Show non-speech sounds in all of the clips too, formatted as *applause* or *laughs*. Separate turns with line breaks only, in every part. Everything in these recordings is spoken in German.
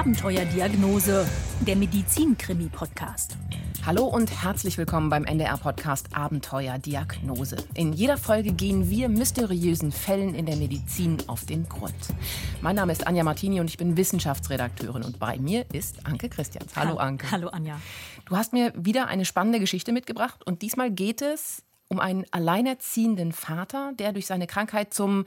Abenteuerdiagnose, der Medizin-Krimi-Podcast.
Hallo und herzlich willkommen beim NDR-Podcast Abenteuerdiagnose. In jeder Folge gehen wir mysteriösen Fällen in der Medizin auf den Grund. Mein Name ist Anja Martini und ich bin Wissenschaftsredakteurin und bei mir ist Anke Christians. Hallo Anke.
Hallo Anja.
Du hast mir wieder eine spannende Geschichte mitgebracht und diesmal geht es um einen alleinerziehenden Vater, der durch seine Krankheit zum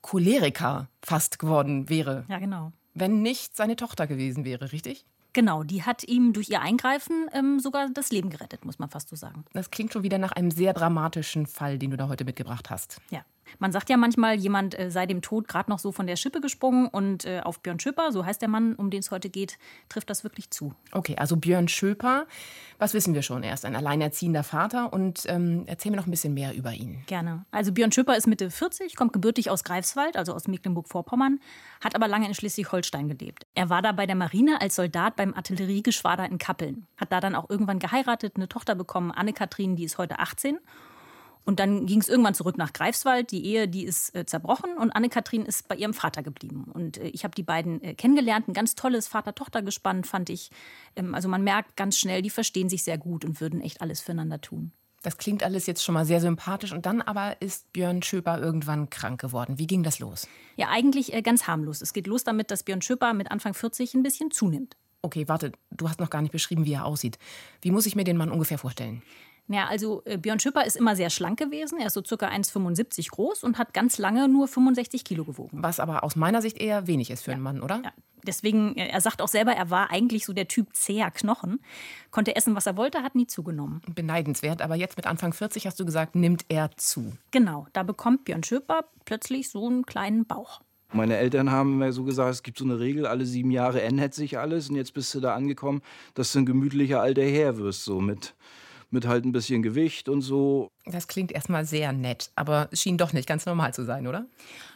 Choleriker fast geworden wäre.
Ja, genau.
Wenn nicht seine Tochter gewesen wäre, richtig?
Genau, die hat ihm durch ihr Eingreifen ähm, sogar das Leben gerettet, muss man fast so sagen.
Das klingt schon wieder nach einem sehr dramatischen Fall, den du da heute mitgebracht hast.
Ja. Man sagt ja manchmal, jemand äh, sei dem Tod gerade noch so von der Schippe gesprungen und äh, auf Björn Schöper, so heißt der Mann, um den es heute geht, trifft das wirklich zu.
Okay, also Björn Schöper, was wissen wir schon? Er ist ein alleinerziehender Vater und ähm, erzähl mir noch ein bisschen mehr über ihn.
Gerne. Also Björn Schöper ist Mitte 40, kommt gebürtig aus Greifswald, also aus Mecklenburg-Vorpommern, hat aber lange in Schleswig-Holstein gelebt. Er war da bei der Marine als Soldat beim Artilleriegeschwader in Kappeln, hat da dann auch irgendwann geheiratet, eine Tochter bekommen, Anne-Kathrin, die ist heute 18 und dann ging es irgendwann zurück nach Greifswald. Die Ehe, die ist äh, zerbrochen und Anne-Kathrin ist bei ihrem Vater geblieben. Und äh, ich habe die beiden äh, kennengelernt. Ein ganz tolles Vater-Tochter-Gespann fand ich. Ähm, also man merkt ganz schnell, die verstehen sich sehr gut und würden echt alles füreinander tun.
Das klingt alles jetzt schon mal sehr sympathisch. Und dann aber ist Björn Schöper irgendwann krank geworden. Wie ging das los?
Ja, eigentlich äh, ganz harmlos. Es geht los damit, dass Björn Schöper mit Anfang 40 ein bisschen zunimmt.
Okay, warte, du hast noch gar nicht beschrieben, wie er aussieht. Wie muss ich mir den Mann ungefähr vorstellen?
Ja, also äh, Björn Schüpper ist immer sehr schlank gewesen. Er ist so circa 1,75 groß und hat ganz lange nur 65 Kilo gewogen.
Was aber aus meiner Sicht eher wenig ist für ja. einen Mann, oder? Ja.
Deswegen, äh, er sagt auch selber, er war eigentlich so der Typ zäher Knochen. Konnte essen, was er wollte, hat nie zugenommen.
Beneidenswert, aber jetzt mit Anfang 40 hast du gesagt, nimmt er zu.
Genau, da bekommt Björn Schöper plötzlich so einen kleinen Bauch.
Meine Eltern haben mir so gesagt, es gibt so eine Regel, alle sieben Jahre ändert sich alles und jetzt bist du da angekommen, dass du ein gemütlicher alter Herr wirst, so mit mit halt ein bisschen Gewicht und so.
Das klingt erstmal sehr nett, aber es schien doch nicht ganz normal zu sein, oder?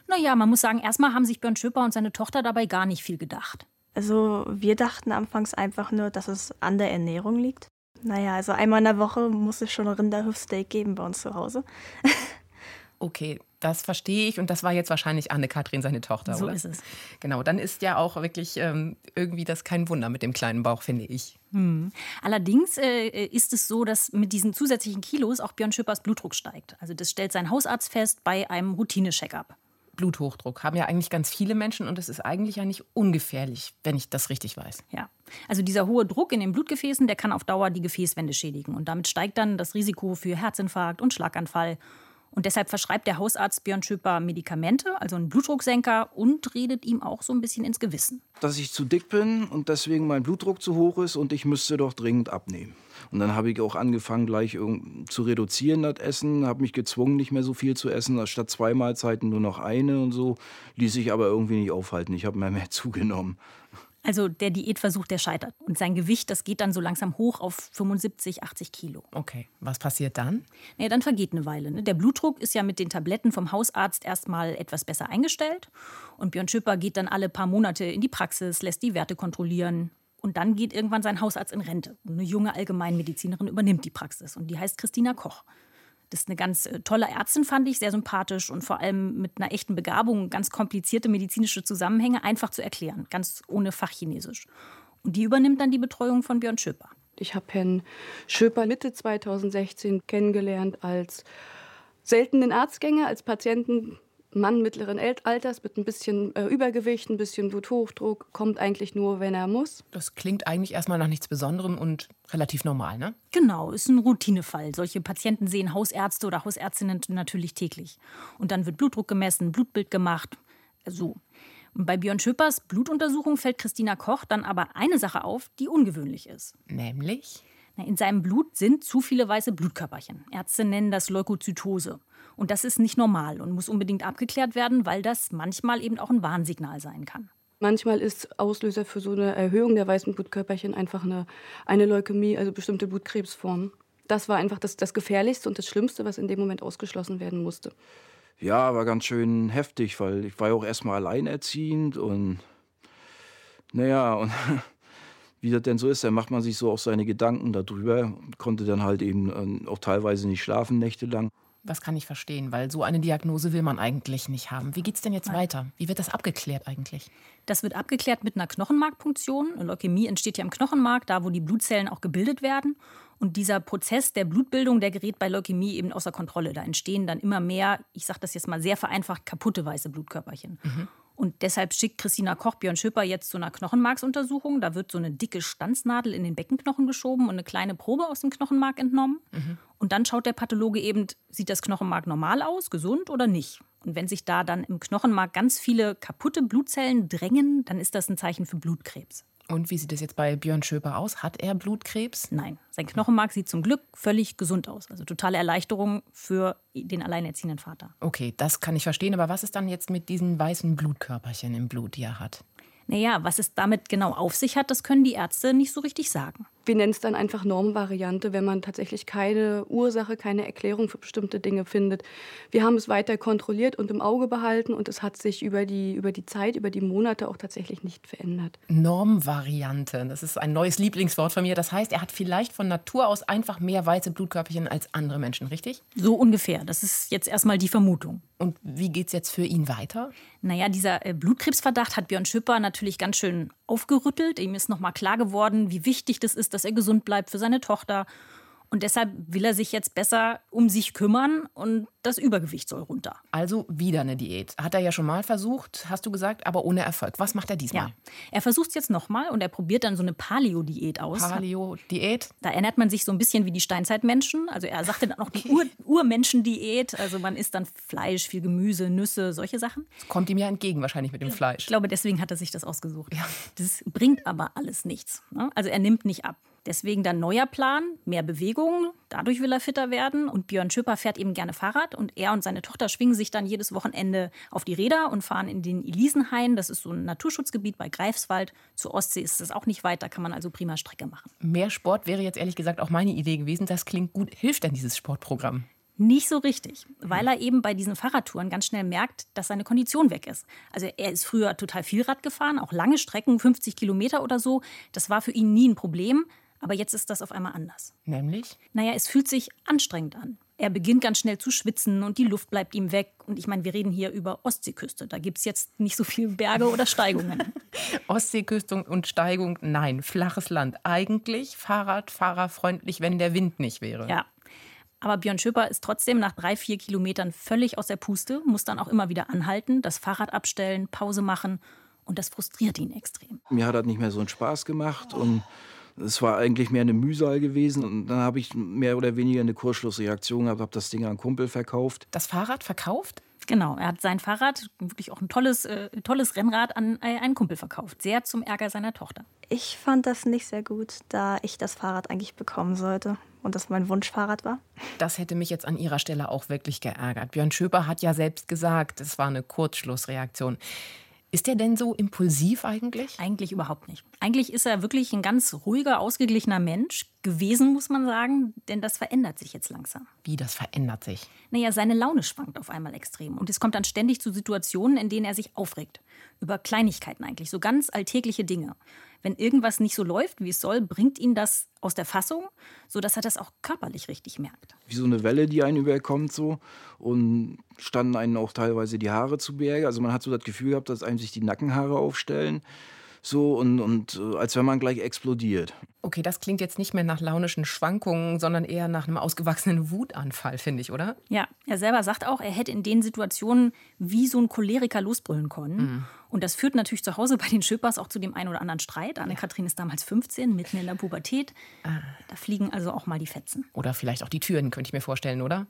Naja, man muss sagen, erstmal haben sich Björn Schöper und seine Tochter dabei gar nicht viel gedacht.
Also wir dachten anfangs einfach nur, dass es an der Ernährung liegt. Naja, also einmal in der Woche muss es schon Rinderhüftsteak geben bei uns zu Hause. *laughs*
okay, das verstehe ich und das war jetzt wahrscheinlich Anne-Kathrin, seine Tochter,
so
oder?
So ist es.
Genau, dann ist ja auch wirklich ähm, irgendwie das kein Wunder mit dem kleinen Bauch, finde ich.
Hm. Allerdings äh, ist es so, dass mit diesen zusätzlichen Kilos auch Björn Schöpers Blutdruck steigt. Also das stellt sein Hausarzt fest bei einem Routine-Check-up.
Bluthochdruck haben ja eigentlich ganz viele Menschen und es ist eigentlich ja nicht ungefährlich, wenn ich das richtig weiß.
Ja, also dieser hohe Druck in den Blutgefäßen, der kann auf Dauer die Gefäßwände schädigen und damit steigt dann das Risiko für Herzinfarkt und Schlaganfall und deshalb verschreibt der Hausarzt Björn Schöper Medikamente, also einen Blutdrucksenker, und redet ihm auch so ein bisschen ins Gewissen.
Dass ich zu dick bin und deswegen mein Blutdruck zu hoch ist und ich müsste doch dringend abnehmen. Und dann habe ich auch angefangen, gleich zu reduzieren, das Essen, habe mich gezwungen, nicht mehr so viel zu essen, statt zwei Mahlzeiten nur noch eine und so. Ließ sich aber irgendwie nicht aufhalten. Ich habe mehr, mehr *laughs* zugenommen.
Also der Diätversuch, der scheitert. Und sein Gewicht, das geht dann so langsam hoch auf 75, 80 Kilo.
Okay, was passiert dann?
Naja, dann vergeht eine Weile. Ne? Der Blutdruck ist ja mit den Tabletten vom Hausarzt erstmal etwas besser eingestellt. Und Björn Schüpper geht dann alle paar Monate in die Praxis, lässt die Werte kontrollieren. Und dann geht irgendwann sein Hausarzt in Rente. Und eine junge Allgemeinmedizinerin übernimmt die Praxis. Und die heißt Christina Koch. Das ist eine ganz äh, tolle Ärztin, fand ich, sehr sympathisch und vor allem mit einer echten Begabung, ganz komplizierte medizinische Zusammenhänge einfach zu erklären, ganz ohne Fachchinesisch. Und die übernimmt dann die Betreuung von Björn Schöper.
Ich habe Herrn Schöper Mitte 2016 kennengelernt als seltenen Arztgänger, als Patienten Mann mittleren Alters mit ein bisschen äh, Übergewicht, ein bisschen Bluthochdruck, kommt eigentlich nur, wenn er muss.
Das klingt eigentlich erstmal nach nichts Besonderem und relativ normal, ne?
Genau, ist ein Routinefall. Solche Patienten sehen Hausärzte oder Hausärztinnen natürlich täglich. Und dann wird Blutdruck gemessen, Blutbild gemacht. So. Und bei Björn Schöpers Blutuntersuchung fällt Christina Koch dann aber eine Sache auf, die ungewöhnlich ist.
Nämlich?
In seinem Blut sind zu viele weiße Blutkörperchen. Ärzte nennen das Leukozytose. Und das ist nicht normal und muss unbedingt abgeklärt werden, weil das manchmal eben auch ein Warnsignal sein kann.
Manchmal ist Auslöser für so eine Erhöhung der weißen Blutkörperchen einfach eine, eine Leukämie, also bestimmte Blutkrebsformen. Das war einfach das, das Gefährlichste und das Schlimmste, was in dem Moment ausgeschlossen werden musste.
Ja, war ganz schön heftig, weil ich war ja auch erstmal alleinerziehend und naja, und *laughs* wie das denn so ist, dann macht man sich so auch seine Gedanken darüber, konnte dann halt eben äh, auch teilweise nicht schlafen nächtelang.
Was kann ich verstehen? Weil so eine Diagnose will man eigentlich nicht haben. Wie geht es denn jetzt weiter? Wie wird das abgeklärt eigentlich?
Das wird abgeklärt mit einer Knochenmarkpunktion. Leukämie entsteht ja im Knochenmark, da wo die Blutzellen auch gebildet werden. Und dieser Prozess der Blutbildung, der gerät bei Leukämie eben außer Kontrolle. Da entstehen dann immer mehr, ich sage das jetzt mal sehr vereinfacht, kaputte weiße Blutkörperchen. Mhm. Und deshalb schickt Christina Koch Björn Schipper jetzt zu einer Knochenmarksuntersuchung. Da wird so eine dicke Stanznadel in den Beckenknochen geschoben und eine kleine Probe aus dem Knochenmark entnommen. Mhm. Und dann schaut der Pathologe eben, sieht das Knochenmark normal aus, gesund oder nicht. Und wenn sich da dann im Knochenmark ganz viele kaputte Blutzellen drängen, dann ist das ein Zeichen für Blutkrebs.
Und wie sieht es jetzt bei Björn Schöper aus? Hat er Blutkrebs?
Nein, sein Knochenmark sieht zum Glück völlig gesund aus. Also totale Erleichterung für den alleinerziehenden Vater.
Okay, das kann ich verstehen. Aber was ist dann jetzt mit diesen weißen Blutkörperchen im Blut, die er hat?
Naja, was es damit genau auf sich hat, das können die Ärzte nicht so richtig sagen
wir nennen es dann einfach Normvariante, wenn man tatsächlich keine Ursache, keine Erklärung für bestimmte Dinge findet. Wir haben es weiter kontrolliert und im Auge behalten und es hat sich über die, über die Zeit, über die Monate auch tatsächlich nicht verändert.
Normvariante, das ist ein neues Lieblingswort von mir. Das heißt, er hat vielleicht von Natur aus einfach mehr weiße Blutkörperchen als andere Menschen, richtig?
So ungefähr. Das ist jetzt erstmal die Vermutung.
Und wie geht es jetzt für ihn weiter?
Naja, dieser äh, Blutkrebsverdacht hat Björn Schipper natürlich ganz schön aufgerüttelt. Ihm ist nochmal klar geworden, wie wichtig das ist, dass er gesund bleibt für seine Tochter. Und deshalb will er sich jetzt besser um sich kümmern und das Übergewicht soll runter.
Also wieder eine Diät. Hat er ja schon mal versucht, hast du gesagt, aber ohne Erfolg. Was macht er diesmal? Ja,
er versucht es jetzt nochmal und er probiert dann so eine Paleo-Diät aus.
Paleo-Diät?
Da erinnert man sich so ein bisschen wie die Steinzeitmenschen. Also er sagte dann auch die Ur Urmenschen-Diät. Also man isst dann Fleisch, viel Gemüse, Nüsse, solche Sachen.
Das kommt ihm ja entgegen wahrscheinlich mit dem Fleisch.
Ich glaube, deswegen hat er sich das ausgesucht. Ja. Das bringt aber alles nichts. Ne? Also er nimmt nicht ab. Deswegen dann neuer Plan, mehr Bewegung. Dadurch will er fitter werden. Und Björn Schöper fährt eben gerne Fahrrad. Und er und seine Tochter schwingen sich dann jedes Wochenende auf die Räder und fahren in den Elisenhain. Das ist so ein Naturschutzgebiet bei Greifswald. Zur Ostsee ist es auch nicht weit. Da kann man also prima Strecke machen.
Mehr Sport wäre jetzt ehrlich gesagt auch meine Idee gewesen. Das klingt gut. Hilft denn dieses Sportprogramm?
Nicht so richtig, weil er eben bei diesen Fahrradtouren ganz schnell merkt, dass seine Kondition weg ist. Also er ist früher total viel Rad gefahren, auch lange Strecken, 50 Kilometer oder so. Das war für ihn nie ein Problem. Aber jetzt ist das auf einmal anders.
Nämlich?
Naja, es fühlt sich anstrengend an. Er beginnt ganz schnell zu schwitzen und die Luft bleibt ihm weg. Und ich meine, wir reden hier über Ostseeküste. Da gibt es jetzt nicht so viele Berge oder Steigungen. *laughs*
Ostseeküste und Steigung, nein, flaches Land. Eigentlich Fahrradfahrerfreundlich, wenn der Wind nicht wäre.
Ja. Aber Björn Schöper ist trotzdem nach drei, vier Kilometern völlig aus der Puste, muss dann auch immer wieder anhalten, das Fahrrad abstellen, Pause machen. Und das frustriert ihn extrem.
Mir hat das nicht mehr so einen Spaß gemacht. Und es war eigentlich mehr eine Mühsal gewesen. Und dann habe ich mehr oder weniger eine Kursschlussreaktion gehabt, habe das Ding an einen Kumpel verkauft.
Das Fahrrad verkauft?
Genau, er hat sein Fahrrad, wirklich auch ein tolles, äh, tolles Rennrad, an äh, einen Kumpel verkauft. Sehr zum Ärger seiner Tochter.
Ich fand das nicht sehr gut, da ich das Fahrrad eigentlich bekommen sollte und das mein Wunschfahrrad war.
Das hätte mich jetzt an ihrer Stelle auch wirklich geärgert. Björn Schöper hat ja selbst gesagt, es war eine Kurzschlussreaktion. Ist er denn so impulsiv eigentlich?
Eigentlich überhaupt nicht. Eigentlich ist er wirklich ein ganz ruhiger, ausgeglichener Mensch gewesen, muss man sagen, denn das verändert sich jetzt langsam.
Wie das verändert sich?
Naja, seine Laune schwankt auf einmal extrem und es kommt dann ständig zu Situationen, in denen er sich aufregt. Über Kleinigkeiten eigentlich, so ganz alltägliche Dinge wenn irgendwas nicht so läuft, wie es soll, bringt ihn das aus der Fassung, sodass er das auch körperlich richtig merkt.
Wie so eine Welle, die einen überkommt so und standen einen auch teilweise die Haare zu Berge. Also man hat so das Gefühl gehabt, dass einem sich die Nackenhaare aufstellen so und, und äh, als wenn man gleich explodiert.
Okay, das klingt jetzt nicht mehr nach launischen Schwankungen, sondern eher nach einem ausgewachsenen Wutanfall, finde ich, oder?
Ja, er selber sagt auch, er hätte in den Situationen wie so ein Choleriker losbrüllen können. Mhm. Und das führt natürlich zu Hause bei den Schippers auch zu dem einen oder anderen Streit. Anne-Kathrin ist damals 15, mitten in der Pubertät. Ah. Da fliegen also auch mal die Fetzen.
Oder vielleicht auch die Türen, könnte ich mir vorstellen, oder?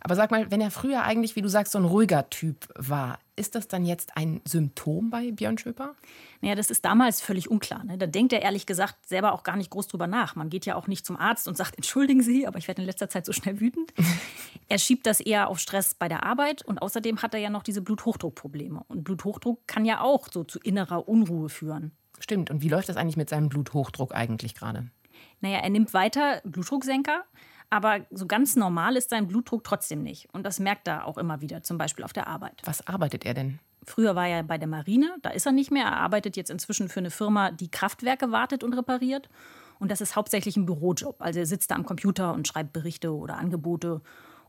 Aber sag mal, wenn er früher eigentlich, wie du sagst, so ein ruhiger Typ war, ist das dann jetzt ein Symptom bei Björn Schöper?
Naja, das ist damals völlig unklar. Ne? Da denkt er ehrlich gesagt selber auch gar nicht groß drüber nach. Man geht ja auch nicht zum Arzt und sagt, entschuldigen Sie, aber ich werde in letzter Zeit so schnell wütend. *laughs* er schiebt das eher auf Stress bei der Arbeit und außerdem hat er ja noch diese Bluthochdruckprobleme. Und Bluthochdruck kann ja auch so zu innerer Unruhe führen.
Stimmt. Und wie läuft das eigentlich mit seinem Bluthochdruck eigentlich gerade?
Naja, er nimmt weiter Blutdrucksenker, aber so ganz normal ist sein Blutdruck trotzdem nicht. Und das merkt er auch immer wieder, zum Beispiel auf der Arbeit.
Was arbeitet er denn?
Früher war er bei der Marine, da ist er nicht mehr. Er arbeitet jetzt inzwischen für eine Firma, die Kraftwerke wartet und repariert. Und das ist hauptsächlich ein Bürojob. Also er sitzt da am Computer und schreibt Berichte oder Angebote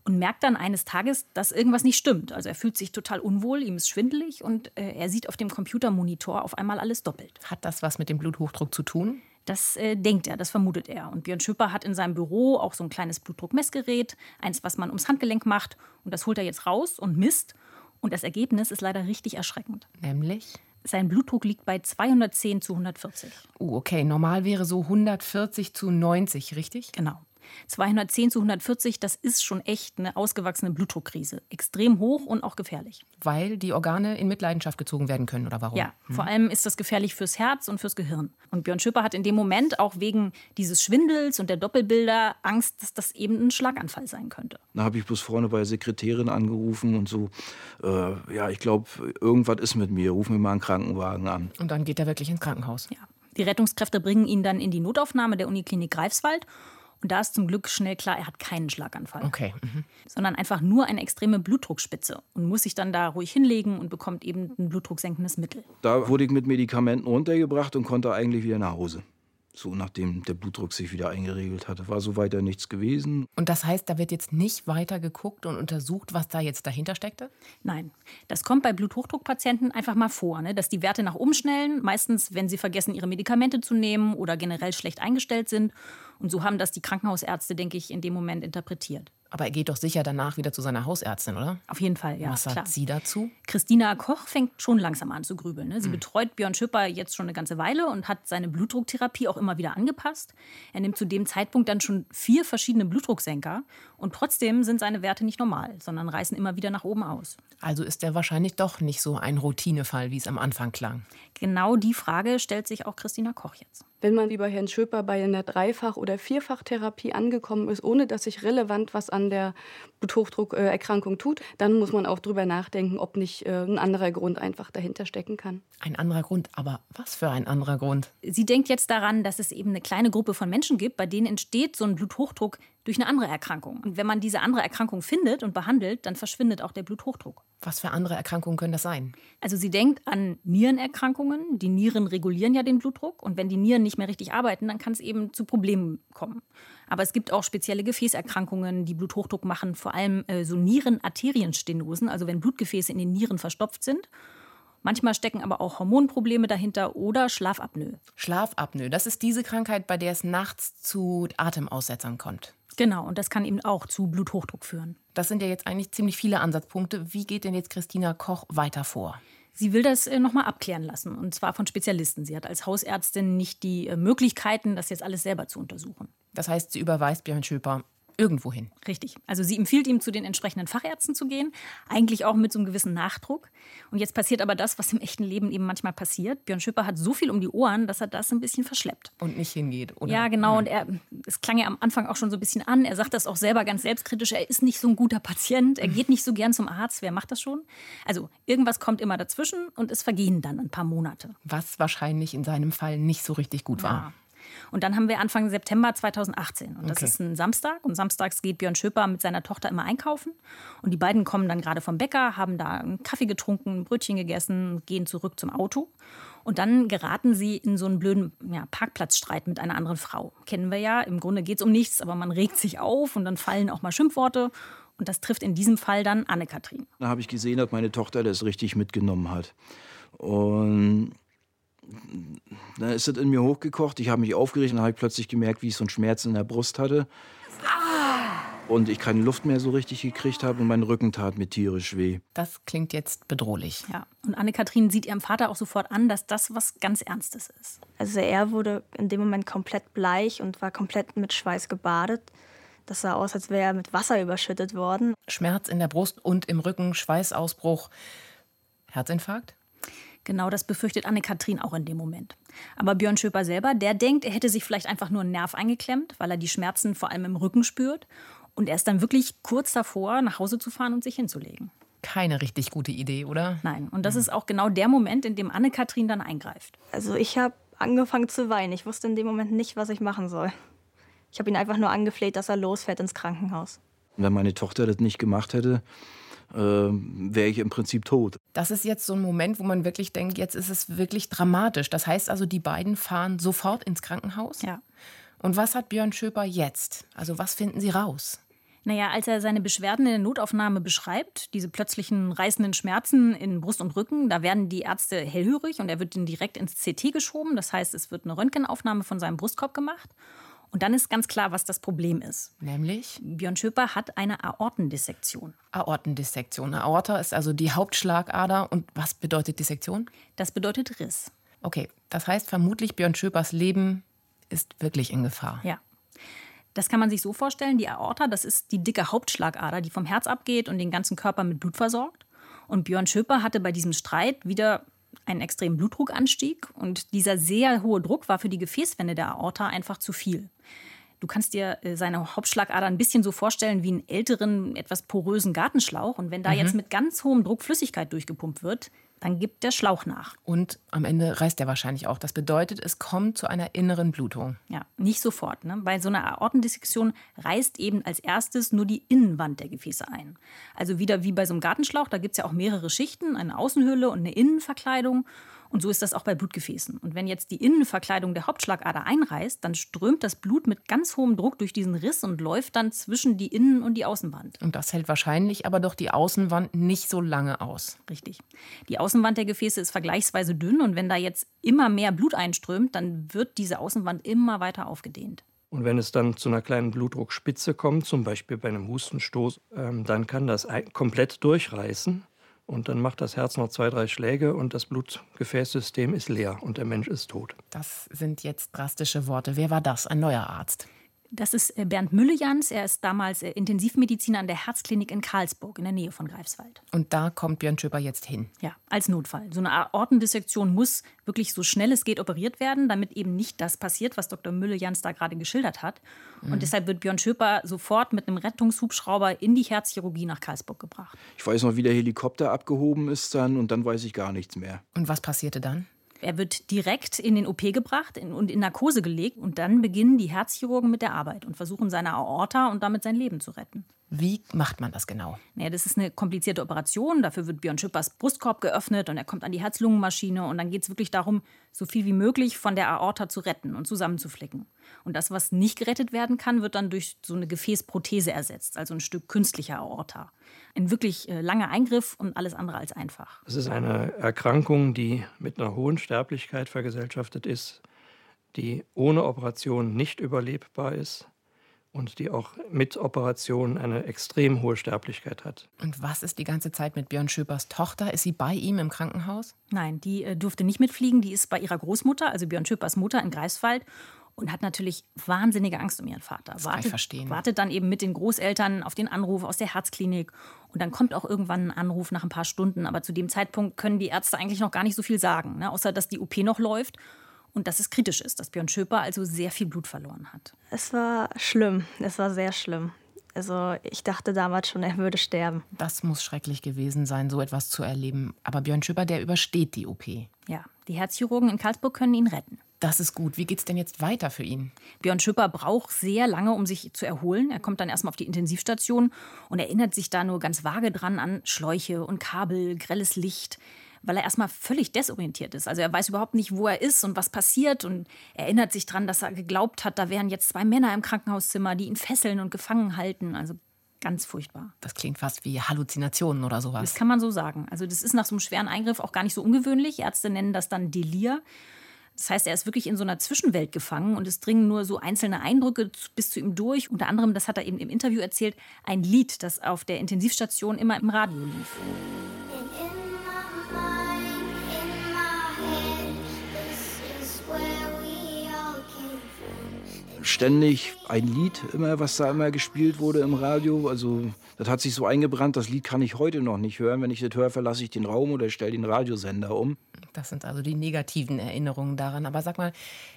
und merkt dann eines Tages, dass irgendwas nicht stimmt. Also er fühlt sich total unwohl, ihm ist schwindelig und äh, er sieht auf dem Computermonitor auf einmal alles doppelt.
Hat das was mit dem Bluthochdruck zu tun?
Das äh, denkt er, das vermutet er. Und Björn Schöper hat in seinem Büro auch so ein kleines Blutdruckmessgerät, eins, was man ums Handgelenk macht. Und das holt er jetzt raus und misst. Und das Ergebnis ist leider richtig erschreckend.
Nämlich?
Sein Blutdruck liegt bei 210 zu 140.
Uh, okay. Normal wäre so 140 zu 90, richtig?
Genau. 210 zu 140, das ist schon echt eine ausgewachsene Blutdruckkrise. Extrem hoch und auch gefährlich.
Weil die Organe in Mitleidenschaft gezogen werden können, oder warum?
Ja, hm. vor allem ist das gefährlich fürs Herz und fürs Gehirn. Und Björn Schöper hat in dem Moment auch wegen dieses Schwindels und der Doppelbilder Angst, dass das eben ein Schlaganfall sein könnte.
Da habe ich bloß vorne bei der Sekretärin angerufen und so, äh, ja, ich glaube, irgendwas ist mit mir, ruf mir mal einen Krankenwagen an.
Und dann geht er wirklich ins Krankenhaus?
Ja. Die Rettungskräfte bringen ihn dann in die Notaufnahme der Uniklinik Greifswald und da ist zum Glück schnell klar, er hat keinen Schlaganfall.
Okay. Mhm.
Sondern einfach nur eine extreme Blutdruckspitze und muss sich dann da ruhig hinlegen und bekommt eben ein blutdrucksenkendes Mittel.
Da wurde ich mit Medikamenten runtergebracht und konnte eigentlich wieder nach Hause. So nachdem der Blutdruck sich wieder eingeregelt hatte, war so weiter nichts gewesen.
Und das heißt, da wird jetzt nicht weiter geguckt und untersucht, was da jetzt dahinter steckte?
Nein, das kommt bei Bluthochdruckpatienten einfach mal vor, ne? dass die Werte nach oben schnellen, meistens wenn sie vergessen, ihre Medikamente zu nehmen oder generell schlecht eingestellt sind. Und so haben das die Krankenhausärzte, denke ich, in dem Moment interpretiert.
Aber er geht doch sicher danach wieder zu seiner Hausärztin, oder?
Auf jeden Fall, ja.
Was sagt
klar.
sie dazu?
Christina Koch fängt schon langsam an zu grübeln. Ne? Sie mhm. betreut Björn Schüpper jetzt schon eine ganze Weile und hat seine Blutdrucktherapie auch immer wieder angepasst. Er nimmt zu dem Zeitpunkt dann schon vier verschiedene Blutdrucksenker und trotzdem sind seine Werte nicht normal, sondern reißen immer wieder nach oben aus.
Also ist er wahrscheinlich doch nicht so ein Routinefall, wie es am Anfang klang.
Genau die Frage stellt sich auch Christina Koch jetzt.
Wenn man wie bei Herrn Schöper bei einer Dreifach- oder Vierfachtherapie angekommen ist, ohne dass sich relevant was an der Bluthochdruckerkrankung tut, dann muss man auch darüber nachdenken, ob nicht äh, ein anderer Grund einfach dahinter stecken kann.
Ein anderer Grund, aber was für ein anderer Grund?
Sie denkt jetzt daran, dass es eben eine kleine Gruppe von Menschen gibt, bei denen entsteht so ein Bluthochdruck durch eine andere Erkrankung. Und wenn man diese andere Erkrankung findet und behandelt, dann verschwindet auch der Bluthochdruck.
Was für andere Erkrankungen können das sein?
Also sie denkt an Nierenerkrankungen. Die Nieren regulieren ja den Blutdruck. Und wenn die Nieren nicht mehr richtig arbeiten, dann kann es eben zu Problemen kommen. Aber es gibt auch spezielle Gefäßerkrankungen, die Bluthochdruck machen, vor allem äh, so Nierenarterienstenosen, also wenn Blutgefäße in den Nieren verstopft sind. Manchmal stecken aber auch Hormonprobleme dahinter oder Schlafapnoe.
Schlafapnoe, das ist diese Krankheit, bei der es nachts zu Atemaussetzern kommt.
Genau, und das kann eben auch zu Bluthochdruck führen.
Das sind ja jetzt eigentlich ziemlich viele Ansatzpunkte. Wie geht denn jetzt Christina Koch weiter vor?
Sie will das äh, nochmal abklären lassen, und zwar von Spezialisten. Sie hat als Hausärztin nicht die äh, Möglichkeiten, das jetzt alles selber zu untersuchen.
Das heißt, sie überweist Björn Schöper irgendwo hin.
Richtig. Also sie empfiehlt ihm, zu den entsprechenden Fachärzten zu gehen, eigentlich auch mit so einem gewissen Nachdruck. Und jetzt passiert aber das, was im echten Leben eben manchmal passiert. Björn Schüpper hat so viel um die Ohren, dass er das ein bisschen verschleppt.
Und nicht hingeht, oder?
Ja, genau. Und er, es klang ja am Anfang auch schon so ein bisschen an. Er sagt das auch selber ganz selbstkritisch. Er ist nicht so ein guter Patient. Er geht nicht so gern zum Arzt. Wer macht das schon? Also irgendwas kommt immer dazwischen und es vergehen dann ein paar Monate.
Was wahrscheinlich in seinem Fall nicht so richtig gut war.
Und dann haben wir Anfang September 2018. Und das okay. ist ein Samstag. Und samstags geht Björn Schöper mit seiner Tochter immer einkaufen. Und die beiden kommen dann gerade vom Bäcker, haben da einen Kaffee getrunken, ein Brötchen gegessen, gehen zurück zum Auto. Und dann geraten sie in so einen blöden ja, Parkplatzstreit mit einer anderen Frau. Kennen wir ja. Im Grunde geht es um nichts, aber man regt sich auf und dann fallen auch mal Schimpfworte. Und das trifft in diesem Fall dann Anne-Kathrin.
Da habe ich gesehen, dass meine Tochter das richtig mitgenommen hat. Und dann ist das in mir hochgekocht. Ich habe mich aufgeregt und habe plötzlich gemerkt, wie ich so einen Schmerz in der Brust hatte. Und ich keine Luft mehr so richtig gekriegt habe und mein Rücken tat mir tierisch weh.
Das klingt jetzt bedrohlich.
Ja, und Anne-Kathrin sieht ihrem Vater auch sofort an, dass das was ganz Ernstes ist.
Also er wurde in dem Moment komplett bleich und war komplett mit Schweiß gebadet. Das sah aus, als wäre er mit Wasser überschüttet worden.
Schmerz in der Brust und im Rücken, Schweißausbruch. Herzinfarkt?
Genau das befürchtet Anne-Kathrin auch in dem Moment. Aber Björn Schöper selber, der denkt, er hätte sich vielleicht einfach nur einen Nerv eingeklemmt, weil er die Schmerzen vor allem im Rücken spürt. Und er ist dann wirklich kurz davor, nach Hause zu fahren und sich hinzulegen.
Keine richtig gute Idee, oder?
Nein. Und das ist auch genau der Moment, in dem Anne-Kathrin dann eingreift.
Also ich habe angefangen zu weinen. Ich wusste in dem Moment nicht, was ich machen soll. Ich habe ihn einfach nur angefleht, dass er losfährt ins Krankenhaus.
Wenn meine Tochter das nicht gemacht hätte, wäre ich im Prinzip tot.
Das ist jetzt so ein Moment, wo man wirklich denkt, jetzt ist es wirklich dramatisch. Das heißt also, die beiden fahren sofort ins Krankenhaus.
Ja.
Und was hat Björn Schöper jetzt? Also was finden Sie raus?
Naja, als er seine Beschwerden in der Notaufnahme beschreibt, diese plötzlichen reißenden Schmerzen in Brust und Rücken, da werden die Ärzte hellhörig und er wird dann direkt ins CT geschoben. Das heißt, es wird eine Röntgenaufnahme von seinem Brustkorb gemacht. Und dann ist ganz klar, was das Problem ist.
Nämlich?
Björn Schöper hat eine Aortendissektion.
Aortendissektion. Aorta ist also die Hauptschlagader. Und was bedeutet Dissektion?
Das bedeutet Riss.
Okay, das heißt vermutlich, Björn Schöpers Leben ist wirklich in Gefahr.
Ja. Das kann man sich so vorstellen, die Aorta, das ist die dicke Hauptschlagader, die vom Herz abgeht und den ganzen Körper mit Blut versorgt. Und Björn Schöper hatte bei diesem Streit wieder einen extremen Blutdruckanstieg und dieser sehr hohe Druck war für die Gefäßwände der Aorta einfach zu viel. Du kannst dir äh, seine Hauptschlagader ein bisschen so vorstellen wie einen älteren, etwas porösen Gartenschlauch. Und wenn da mhm. jetzt mit ganz hohem Druck Flüssigkeit durchgepumpt wird, dann gibt der Schlauch nach.
Und am Ende reißt er wahrscheinlich auch. Das bedeutet, es kommt zu einer inneren Blutung.
Ja, nicht sofort. Ne? Bei so einer Aortendissektion reißt eben als erstes nur die Innenwand der Gefäße ein. Also wieder wie bei so einem Gartenschlauch, da gibt es ja auch mehrere Schichten, eine Außenhülle und eine Innenverkleidung. Und so ist das auch bei Blutgefäßen. Und wenn jetzt die Innenverkleidung der Hauptschlagader einreißt, dann strömt das Blut mit ganz hohem Druck durch diesen Riss und läuft dann zwischen die Innen- und die Außenwand.
Und das hält wahrscheinlich aber doch die Außenwand nicht so lange aus.
Richtig. Die Außenwand der Gefäße ist vergleichsweise dünn und wenn da jetzt immer mehr Blut einströmt, dann wird diese Außenwand immer weiter aufgedehnt.
Und wenn es dann zu einer kleinen Blutdruckspitze kommt, zum Beispiel bei einem Hustenstoß, ähm, dann kann das komplett durchreißen. Und dann macht das Herz noch zwei, drei Schläge und das Blutgefäßsystem ist leer und der Mensch ist tot.
Das sind jetzt drastische Worte. Wer war das? Ein neuer Arzt?
Das ist äh, Bernd Müllejans. Er ist damals äh, Intensivmediziner an der Herzklinik in Karlsburg in der Nähe von Greifswald.
Und da kommt Björn Schöper jetzt hin?
Ja, als Notfall. So eine Aortendissektion muss wirklich so schnell es geht operiert werden, damit eben nicht das passiert, was Dr. Müllejans da gerade geschildert hat. Mhm. Und deshalb wird Björn Schöper sofort mit einem Rettungshubschrauber in die Herzchirurgie nach Karlsburg gebracht.
Ich weiß noch, wie der Helikopter abgehoben ist dann und dann weiß ich gar nichts mehr.
Und was passierte dann?
Er wird direkt in den OP gebracht und in Narkose gelegt und dann beginnen die Herzchirurgen mit der Arbeit und versuchen seine Aorta und damit sein Leben zu retten.
Wie macht man das genau?
Naja, das ist eine komplizierte Operation. Dafür wird Björn Schippers Brustkorb geöffnet und er kommt an die Herz-Lungen-Maschine. Und dann geht es wirklich darum, so viel wie möglich von der Aorta zu retten und zusammenzuflicken. Und das, was nicht gerettet werden kann, wird dann durch so eine Gefäßprothese ersetzt, also ein Stück künstlicher Aorta. Ein wirklich äh, langer Eingriff und alles andere als einfach.
Es ist eine Erkrankung, die mit einer hohen Sterblichkeit vergesellschaftet ist, die ohne Operation nicht überlebbar ist und die auch mit Operationen eine extrem hohe Sterblichkeit hat.
Und was ist die ganze Zeit mit Björn Schöpers Tochter? Ist sie bei ihm im Krankenhaus?
Nein, die äh, durfte nicht mitfliegen. Die ist bei ihrer Großmutter, also Björn Schöpers Mutter in Greifswald und hat natürlich wahnsinnige Angst um ihren Vater.
Das wartet, kann ich verstehen.
wartet dann eben mit den Großeltern auf den Anruf aus der Herzklinik. Und dann kommt auch irgendwann ein Anruf nach ein paar Stunden. Aber zu dem Zeitpunkt können die Ärzte eigentlich noch gar nicht so viel sagen, ne? außer dass die OP noch läuft und dass es kritisch ist, dass Björn Schöper also sehr viel Blut verloren hat.
Es war schlimm, es war sehr schlimm. Also ich dachte damals schon, er würde sterben.
Das muss schrecklich gewesen sein, so etwas zu erleben. Aber Björn Schöper, der übersteht die OP.
Ja, die Herzchirurgen in Karlsburg können ihn retten.
Das ist gut. Wie geht es denn jetzt weiter für ihn?
Björn Schüpper braucht sehr lange, um sich zu erholen. Er kommt dann erstmal auf die Intensivstation und erinnert sich da nur ganz vage dran an Schläuche und Kabel, grelles Licht weil er erstmal völlig desorientiert ist. Also er weiß überhaupt nicht, wo er ist und was passiert und erinnert sich daran, dass er geglaubt hat, da wären jetzt zwei Männer im Krankenhauszimmer, die ihn fesseln und gefangen halten. Also ganz furchtbar.
Das klingt fast wie Halluzinationen oder sowas.
Das kann man so sagen. Also das ist nach so einem schweren Eingriff auch gar nicht so ungewöhnlich. Ärzte nennen das dann Delir. Das heißt, er ist wirklich in so einer Zwischenwelt gefangen und es dringen nur so einzelne Eindrücke bis zu ihm durch. Unter anderem, das hat er eben im Interview erzählt, ein Lied, das auf der Intensivstation immer im Radio lief.
Ständig ein Lied, immer, was da immer gespielt wurde im Radio. Also das hat sich so eingebrannt, das Lied kann ich heute noch nicht hören. Wenn ich das höre, verlasse ich den Raum oder stelle den Radiosender um.
Das sind also die negativen Erinnerungen daran. Aber sag mal,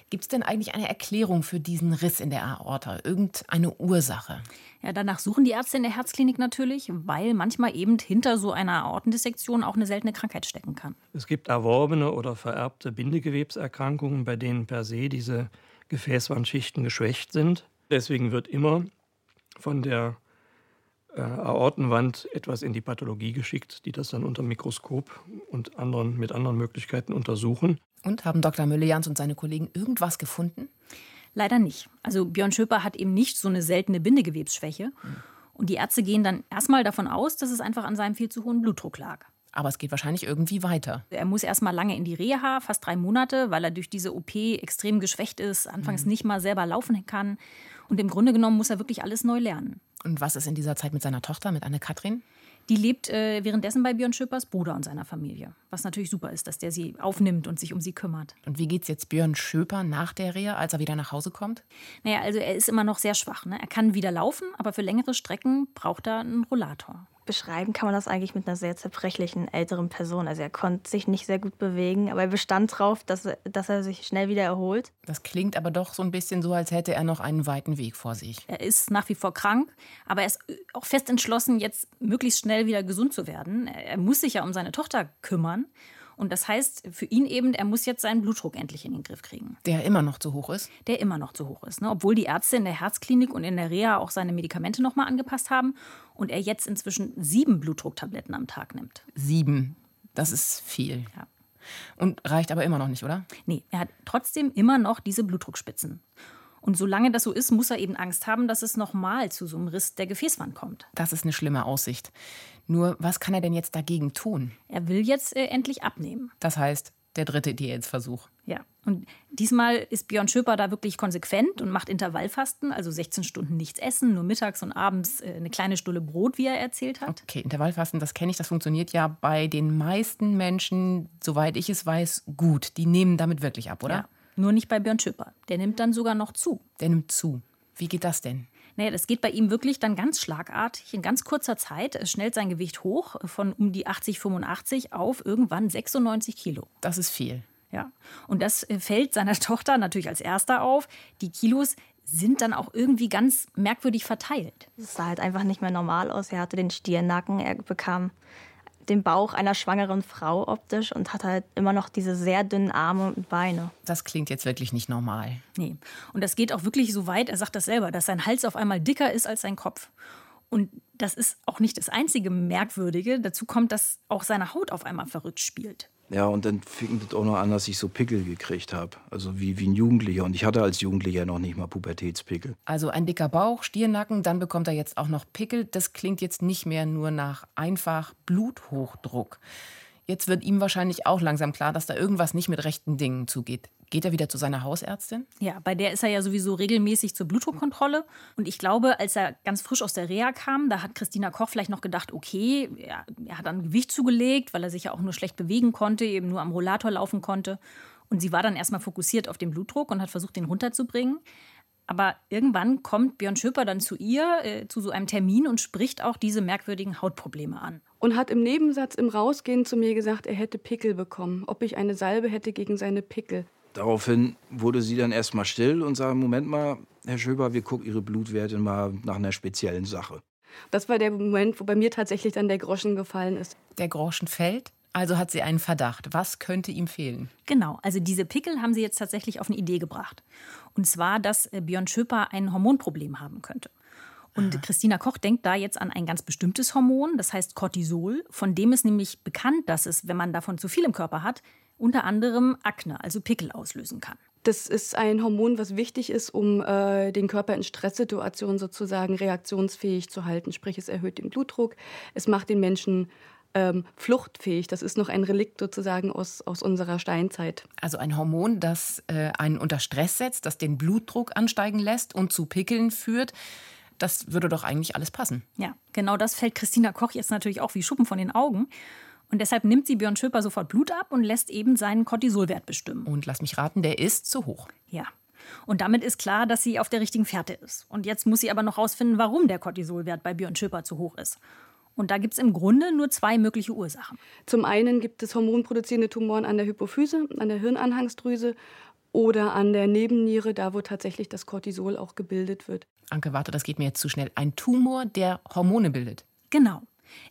gibt es denn eigentlich eine Erklärung für diesen Riss in der Aorta? Irgendeine Ursache?
Ja, danach suchen die Ärzte in der Herzklinik natürlich, weil manchmal eben hinter so einer Aortendissektion auch eine seltene Krankheit stecken kann.
Es gibt erworbene oder vererbte Bindegewebserkrankungen, bei denen per se diese Gefäßwandschichten geschwächt sind. Deswegen wird immer von der äh, Aortenwand etwas in die Pathologie geschickt, die das dann unter Mikroskop und anderen, mit anderen Möglichkeiten untersuchen.
Und haben Dr. Müllejans und seine Kollegen irgendwas gefunden?
Leider nicht. Also Björn Schöper hat eben nicht so eine seltene Bindegewebsschwäche. Und die Ärzte gehen dann erstmal davon aus, dass es einfach an seinem viel zu hohen Blutdruck lag.
Aber es geht wahrscheinlich irgendwie weiter.
Er muss erstmal lange in die Reha, fast drei Monate, weil er durch diese OP extrem geschwächt ist, anfangs mhm. nicht mal selber laufen kann. Und im Grunde genommen muss er wirklich alles neu lernen.
Und was ist in dieser Zeit mit seiner Tochter, mit Anne-Kathrin?
Die lebt äh, währenddessen bei Björn Schöpers Bruder und seiner Familie. Was natürlich super ist, dass der sie aufnimmt und sich um sie kümmert.
Und wie geht's jetzt Björn Schöper nach der Reha, als er wieder nach Hause kommt?
Naja, also er ist immer noch sehr schwach. Ne? Er kann wieder laufen, aber für längere Strecken braucht er einen Rollator
beschreiben kann man das eigentlich mit einer sehr zerbrechlichen älteren Person. Also er konnte sich nicht sehr gut bewegen, aber er bestand darauf, dass, dass er sich schnell wieder erholt.
Das klingt aber doch so ein bisschen so, als hätte er noch einen weiten Weg vor sich.
Er ist nach wie vor krank, aber er ist auch fest entschlossen, jetzt möglichst schnell wieder gesund zu werden. Er muss sich ja um seine Tochter kümmern. Und das heißt für ihn eben, er muss jetzt seinen Blutdruck endlich in den Griff kriegen.
Der immer noch zu hoch ist?
Der immer noch zu hoch ist. Ne? Obwohl die Ärzte in der Herzklinik und in der Reha auch seine Medikamente nochmal angepasst haben und er jetzt inzwischen sieben Blutdrucktabletten am Tag nimmt.
Sieben. Das ist viel. Ja. Und reicht aber immer noch nicht, oder?
Nee, er hat trotzdem immer noch diese Blutdruckspitzen. Und solange das so ist, muss er eben Angst haben, dass es nochmal zu so einem Riss der Gefäßwand kommt.
Das ist eine schlimme Aussicht. Nur, was kann er denn jetzt dagegen tun?
Er will jetzt äh, endlich abnehmen.
Das heißt, der dritte Diätversuch.
Ja, und diesmal ist Björn Schöper da wirklich konsequent und macht Intervallfasten, also 16 Stunden nichts essen, nur mittags und abends äh, eine kleine Stulle Brot, wie er erzählt hat.
Okay, Intervallfasten, das kenne ich, das funktioniert ja bei den meisten Menschen, soweit ich es weiß, gut. Die nehmen damit wirklich ab, oder?
Ja, nur nicht bei Björn Schöper. Der nimmt dann sogar noch zu.
Der nimmt zu. Wie geht das denn?
Naja, das geht bei ihm wirklich dann ganz schlagartig, in ganz kurzer Zeit. Es schnellt sein Gewicht hoch von um die 80, 85 auf irgendwann 96 Kilo.
Das ist viel.
Ja. Und das äh, fällt seiner *laughs* Tochter natürlich als erster auf. Die Kilos sind dann auch irgendwie ganz merkwürdig verteilt.
Es sah halt einfach nicht mehr normal aus. Er hatte den Stirnnacken, er bekam den Bauch einer schwangeren Frau optisch und hat halt immer noch diese sehr dünnen Arme und Beine.
Das klingt jetzt wirklich nicht normal.
Nee. Und das geht auch wirklich so weit, er sagt das selber, dass sein Hals auf einmal dicker ist als sein Kopf. Und das ist auch nicht das einzige Merkwürdige. Dazu kommt, dass auch seine Haut auf einmal verrückt spielt.
Ja, und dann fing es auch noch an, dass ich so Pickel gekriegt habe. Also wie, wie ein Jugendlicher. Und ich hatte als Jugendlicher noch nicht mal Pubertätspickel.
Also ein dicker Bauch, Stirnacken, dann bekommt er jetzt auch noch Pickel. Das klingt jetzt nicht mehr nur nach einfach Bluthochdruck. Jetzt wird ihm wahrscheinlich auch langsam klar, dass da irgendwas nicht mit rechten Dingen zugeht. Geht er wieder zu seiner Hausärztin?
Ja, bei der ist er ja sowieso regelmäßig zur Blutdruckkontrolle. Und ich glaube, als er ganz frisch aus der Reha kam, da hat Christina Koch vielleicht noch gedacht, okay, er, er hat dann Gewicht zugelegt, weil er sich ja auch nur schlecht bewegen konnte, eben nur am Rollator laufen konnte. Und sie war dann erstmal fokussiert auf den Blutdruck und hat versucht, den runterzubringen. Aber irgendwann kommt Björn Schöper dann zu ihr, äh, zu so einem Termin und spricht auch diese merkwürdigen Hautprobleme an.
Und hat im Nebensatz im Rausgehen zu mir gesagt, er hätte Pickel bekommen, ob ich eine Salbe hätte gegen seine Pickel.
Daraufhin wurde sie dann erstmal still und sagte: Moment mal, Herr Schöber, wir gucken Ihre Blutwerte mal nach einer speziellen Sache.
Das war der Moment, wo bei mir tatsächlich dann der Groschen gefallen ist.
Der Groschen fällt? Also hat sie einen Verdacht. Was könnte ihm fehlen?
Genau, also diese Pickel haben sie jetzt tatsächlich auf eine Idee gebracht. Und zwar, dass äh, Björn Schöper ein Hormonproblem haben könnte. Und Aha. Christina Koch denkt da jetzt an ein ganz bestimmtes Hormon, das heißt Cortisol, von dem ist nämlich bekannt, dass es, wenn man davon zu viel im Körper hat, unter anderem Akne, also Pickel auslösen kann.
Das ist ein Hormon, was wichtig ist, um äh, den Körper in Stresssituationen sozusagen reaktionsfähig zu halten. Sprich, es erhöht den Blutdruck, es macht den Menschen ähm, fluchtfähig. Das ist noch ein Relikt sozusagen aus, aus unserer Steinzeit.
Also ein Hormon, das äh, einen unter Stress setzt, das den Blutdruck ansteigen lässt und zu Pickeln führt. Das würde doch eigentlich alles passen.
Ja, genau das fällt Christina Koch jetzt natürlich auch wie Schuppen von den Augen. Und deshalb nimmt sie Björn Schöper sofort Blut ab und lässt eben seinen Cortisolwert bestimmen.
Und lass mich raten, der ist zu hoch.
Ja. Und damit ist klar, dass sie auf der richtigen Fährte ist. Und jetzt muss sie aber noch herausfinden, warum der Cortisolwert bei Björn Schöper zu hoch ist. Und da gibt es im Grunde nur zwei mögliche Ursachen.
Zum einen gibt es hormonproduzierende Tumoren an der Hypophyse, an der Hirnanhangsdrüse oder an der Nebenniere, da wo tatsächlich das Cortisol auch gebildet wird.
Anke, warte, das geht mir jetzt zu schnell. Ein Tumor, der Hormone bildet.
Genau.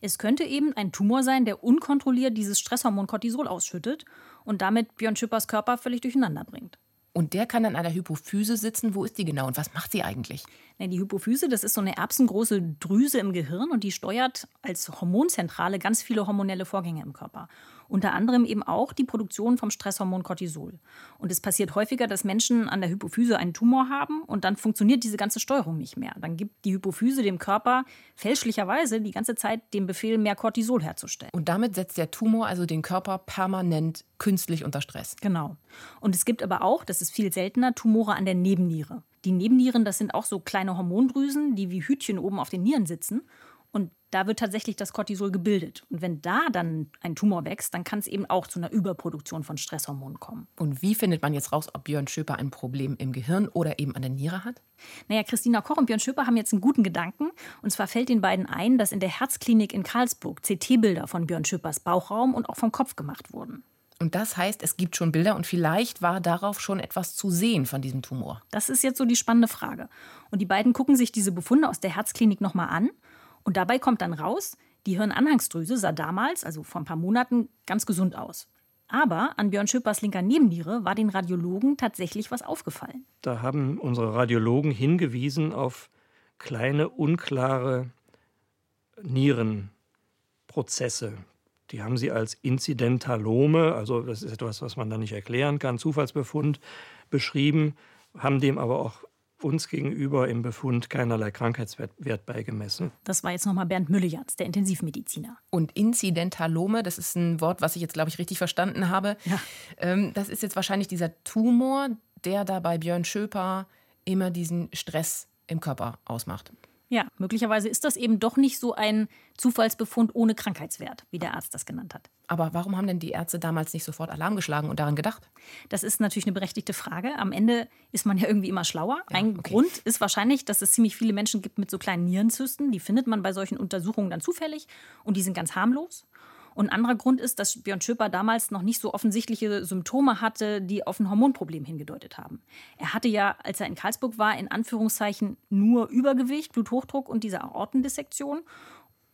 Es könnte eben ein Tumor sein, der unkontrolliert dieses Stresshormon Cortisol ausschüttet und damit Björn Schippers Körper völlig durcheinander bringt.
Und der kann an einer Hypophyse sitzen. Wo ist die genau und was macht sie eigentlich?
Die Hypophyse, das ist so eine erbsengroße Drüse im Gehirn und die steuert als Hormonzentrale ganz viele hormonelle Vorgänge im Körper. Unter anderem eben auch die Produktion vom Stresshormon Cortisol. Und es passiert häufiger, dass Menschen an der Hypophyse einen Tumor haben und dann funktioniert diese ganze Steuerung nicht mehr. Dann gibt die Hypophyse dem Körper fälschlicherweise die ganze Zeit den Befehl, mehr Cortisol herzustellen.
Und damit setzt der Tumor also den Körper permanent künstlich unter Stress.
Genau. Und es gibt aber auch, das ist viel seltener, Tumore an der Nebenniere. Die Nebennieren, das sind auch so kleine Hormondrüsen, die wie Hütchen oben auf den Nieren sitzen. Da wird tatsächlich das Cortisol gebildet. Und wenn da dann ein Tumor wächst, dann kann es eben auch zu einer Überproduktion von Stresshormonen kommen.
Und wie findet man jetzt raus, ob Björn Schöper ein Problem im Gehirn oder eben an der Niere hat?
Naja, Christina Koch und Björn Schöper haben jetzt einen guten Gedanken. Und zwar fällt den beiden ein, dass in der Herzklinik in Karlsburg CT-Bilder von Björn Schöpers Bauchraum und auch vom Kopf gemacht wurden.
Und das heißt, es gibt schon Bilder und vielleicht war darauf schon etwas zu sehen von diesem Tumor.
Das ist jetzt so die spannende Frage. Und die beiden gucken sich diese Befunde aus der Herzklinik nochmal an. Und dabei kommt dann raus, die Hirnanhangsdrüse sah damals, also vor ein paar Monaten, ganz gesund aus. Aber an Björn Schöpers linker Nebenniere war den Radiologen tatsächlich was aufgefallen.
Da haben unsere Radiologen hingewiesen auf kleine, unklare Nierenprozesse, die haben sie als Inzidentalome, also das ist etwas, was man da nicht erklären kann, Zufallsbefund beschrieben, haben dem aber auch uns gegenüber im Befund keinerlei Krankheitswert beigemessen.
Das war jetzt nochmal Bernd Müllejans, der Intensivmediziner.
Und Inzidentalome, das ist ein Wort, was ich jetzt, glaube ich, richtig verstanden habe. Ja. Ähm, das ist jetzt wahrscheinlich dieser Tumor, der da bei Björn Schöper immer diesen Stress im Körper ausmacht.
Ja, möglicherweise ist das eben doch nicht so ein Zufallsbefund ohne Krankheitswert, wie der Arzt das genannt hat.
Aber warum haben denn die Ärzte damals nicht sofort Alarm geschlagen und daran gedacht?
Das ist natürlich eine berechtigte Frage. Am Ende ist man ja irgendwie immer schlauer. Ja, ein okay. Grund ist wahrscheinlich, dass es ziemlich viele Menschen gibt mit so kleinen Nierenzysten. Die findet man bei solchen Untersuchungen dann zufällig und die sind ganz harmlos. Und ein anderer Grund ist, dass Björn Schöper damals noch nicht so offensichtliche Symptome hatte, die auf ein Hormonproblem hingedeutet haben. Er hatte ja, als er in Karlsburg war, in Anführungszeichen nur Übergewicht, Bluthochdruck und diese Aortendissektion.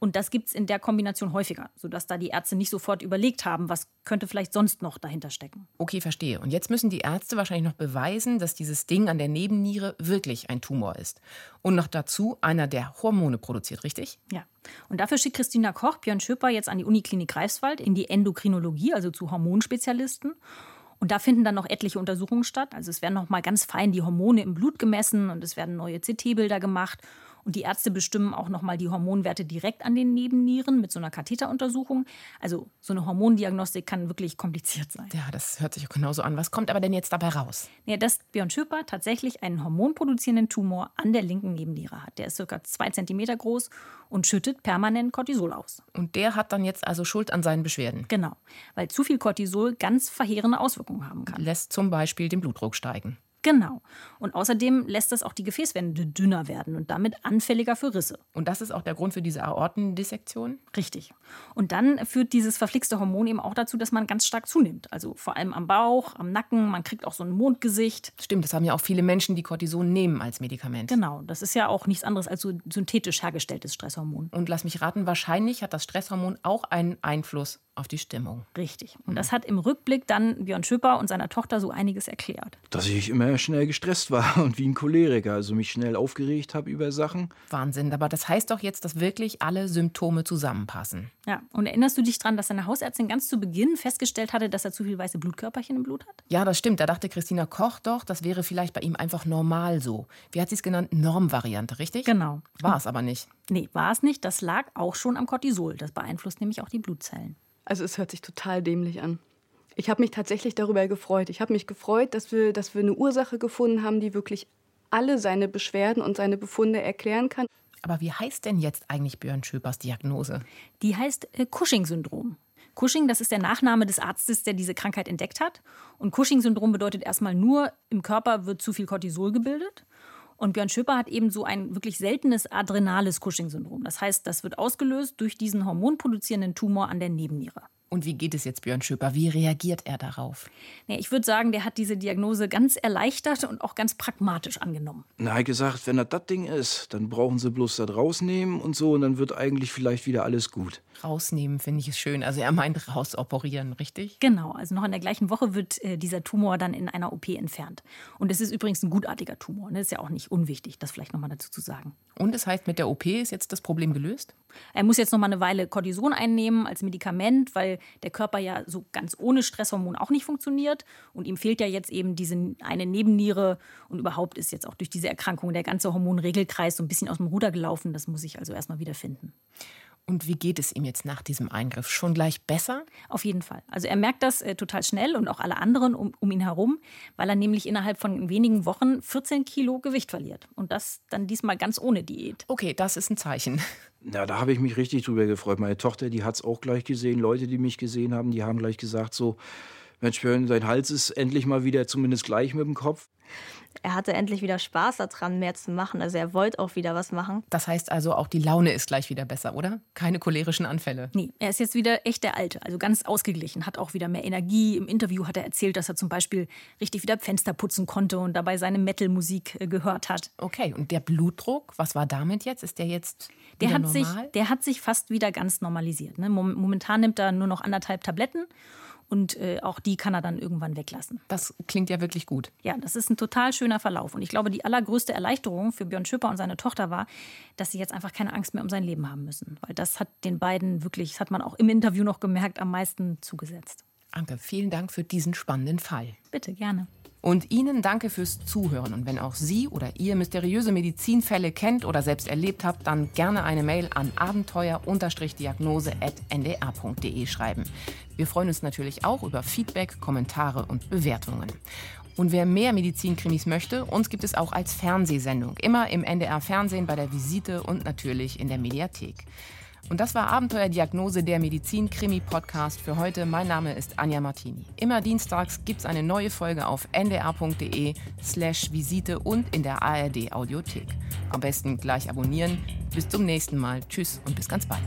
Und das gibt es in der Kombination häufiger, sodass da die Ärzte nicht sofort überlegt haben, was könnte vielleicht sonst noch dahinter stecken.
Okay, verstehe. Und jetzt müssen die Ärzte wahrscheinlich noch beweisen, dass dieses Ding an der Nebenniere wirklich ein Tumor ist. Und noch dazu einer, der Hormone produziert, richtig?
Ja. Und dafür schickt Christina Koch Björn Schöper jetzt an die Uniklinik Greifswald in die Endokrinologie, also zu Hormonspezialisten. Und da finden dann noch etliche Untersuchungen statt. Also es werden noch mal ganz fein die Hormone im Blut gemessen und es werden neue CT-Bilder gemacht. Und die Ärzte bestimmen auch nochmal die Hormonwerte direkt an den Nebennieren mit so einer Katheteruntersuchung. Also so eine Hormondiagnostik kann wirklich kompliziert sein.
Ja, das hört sich auch genauso an. Was kommt aber denn jetzt dabei raus?
Ja, dass Björn Schöper tatsächlich einen hormonproduzierenden Tumor an der linken Nebenniere hat. Der ist circa zwei Zentimeter groß und schüttet permanent Cortisol aus.
Und der hat dann jetzt also Schuld an seinen Beschwerden?
Genau, weil zu viel Cortisol ganz verheerende Auswirkungen haben kann.
Lässt zum Beispiel den Blutdruck steigen.
Genau. Und außerdem lässt es auch die Gefäßwände dünner werden und damit anfälliger für Risse.
Und das ist auch der Grund für diese Aortendissektion?
Richtig. Und dann führt dieses verflixte Hormon eben auch dazu, dass man ganz stark zunimmt. Also vor allem am Bauch, am Nacken, man kriegt auch so ein Mondgesicht.
Stimmt, das haben ja auch viele Menschen, die Cortison nehmen als Medikament.
Genau, das ist ja auch nichts anderes als so synthetisch hergestelltes Stresshormon.
Und lass mich raten, wahrscheinlich hat das Stresshormon auch einen Einfluss auf die Stimmung.
Richtig. Und das hat im Rückblick dann Björn Schüpper und seiner Tochter so einiges erklärt.
Dass ich immer schnell gestresst war *laughs* und wie ein Choleriker, also mich schnell aufgeregt habe über Sachen.
Wahnsinn, aber das heißt doch jetzt, dass wirklich alle Symptome zusammenpassen.
Ja, und erinnerst du dich daran, dass seine Hausärztin ganz zu Beginn festgestellt hatte, dass er zu viel weiße Blutkörperchen im Blut hat?
Ja, das stimmt. Da dachte Christina Koch doch, das wäre vielleicht bei ihm einfach normal so. Wie hat sie es genannt? Normvariante, richtig?
Genau.
War es aber nicht.
Nee, war es nicht. Das lag auch schon am Cortisol. Das beeinflusst nämlich auch die Blutzellen.
Also es hört sich total dämlich an. Ich habe mich tatsächlich darüber gefreut. Ich habe mich gefreut, dass wir, dass wir eine Ursache gefunden haben, die wirklich alle seine Beschwerden und seine Befunde erklären kann.
Aber wie heißt denn jetzt eigentlich Björn Schöpers Diagnose?
Die heißt äh, Cushing-Syndrom. Cushing, das ist der Nachname des Arztes, der diese Krankheit entdeckt hat. Und Cushing-Syndrom bedeutet erstmal nur, im Körper wird zu viel Cortisol gebildet. Und Björn Schöper hat eben so ein wirklich seltenes adrenales Cushing-Syndrom. Das heißt, das wird ausgelöst durch diesen hormonproduzierenden Tumor an der Nebenniere.
Und wie geht es jetzt Björn Schöper? Wie reagiert er darauf?
Ja, ich würde sagen, der hat diese Diagnose ganz erleichtert und auch ganz pragmatisch angenommen.
Na, er hat gesagt, wenn das das Ding ist, dann brauchen sie bloß das rausnehmen und so und dann wird eigentlich vielleicht wieder alles gut.
Rausnehmen finde ich es schön. Also er meint rausoperieren, richtig?
Genau, also noch in der gleichen Woche wird äh, dieser Tumor dann in einer OP entfernt. Und es ist übrigens ein gutartiger Tumor. Ne? Das ist ja auch nicht unwichtig, das vielleicht nochmal dazu zu sagen.
Und es das heißt, mit der OP ist jetzt das Problem gelöst?
Er muss jetzt noch mal eine Weile Cortison einnehmen als Medikament, weil der Körper ja so ganz ohne Stresshormon auch nicht funktioniert. Und ihm fehlt ja jetzt eben diese eine Nebenniere. Und überhaupt ist jetzt auch durch diese Erkrankung der ganze Hormonregelkreis so ein bisschen aus dem Ruder gelaufen. Das muss ich also erstmal wieder finden.
Und wie geht es ihm jetzt nach diesem Eingriff? Schon gleich besser?
Auf jeden Fall. Also er merkt das äh, total schnell und auch alle anderen um, um, ihn herum, weil er nämlich innerhalb von wenigen Wochen 14 Kilo Gewicht verliert. Und das dann diesmal ganz ohne Diät.
Okay, das ist ein Zeichen. *laughs*
Ja, da habe ich mich richtig drüber gefreut. Meine Tochter, die hat es auch gleich gesehen. Leute, die mich gesehen haben, die haben gleich gesagt so, Mensch, dein Hals ist endlich mal wieder zumindest gleich mit dem Kopf
er hatte endlich wieder Spaß daran, mehr zu machen. Also er wollte auch wieder was machen.
Das heißt also, auch die Laune ist gleich wieder besser, oder? Keine cholerischen Anfälle.
Nee, er ist jetzt wieder echt der Alte, also ganz ausgeglichen, hat auch wieder mehr Energie. Im Interview hat er erzählt, dass er zum Beispiel richtig wieder Fenster putzen konnte und dabei seine Metal-Musik äh, gehört hat.
Okay, und der Blutdruck, was war damit jetzt? Ist der jetzt
der hat
normal?
sich, Der hat sich fast wieder ganz normalisiert. Ne? Momentan nimmt er nur noch anderthalb Tabletten und äh, auch die kann er dann irgendwann weglassen.
Das klingt ja wirklich gut.
Ja, das ist ein total schöner Verlauf. Und ich glaube, die allergrößte Erleichterung für Björn Schüpper und seine Tochter war, dass sie jetzt einfach keine Angst mehr um sein Leben haben müssen. Weil das hat den beiden wirklich, das hat man auch im Interview noch gemerkt, am meisten zugesetzt.
Anke, vielen Dank für diesen spannenden Fall.
Bitte, gerne.
Und Ihnen danke fürs Zuhören. Und wenn auch Sie oder ihr mysteriöse Medizinfälle kennt oder selbst erlebt habt, dann gerne eine Mail an abenteuer-diagnose.ndr.de schreiben. Wir freuen uns natürlich auch über Feedback, Kommentare und Bewertungen. Und wer mehr Medizinkrimis möchte, uns gibt es auch als Fernsehsendung. Immer im NDR Fernsehen bei der Visite und natürlich in der Mediathek. Und das war Abenteuerdiagnose, der Medizin-Krimi-Podcast für heute. Mein Name ist Anja Martini. Immer dienstags gibt es eine neue Folge auf ndr.de slash Visite und in der ARD Audiothek. Am besten gleich abonnieren. Bis zum nächsten Mal. Tschüss und bis ganz bald.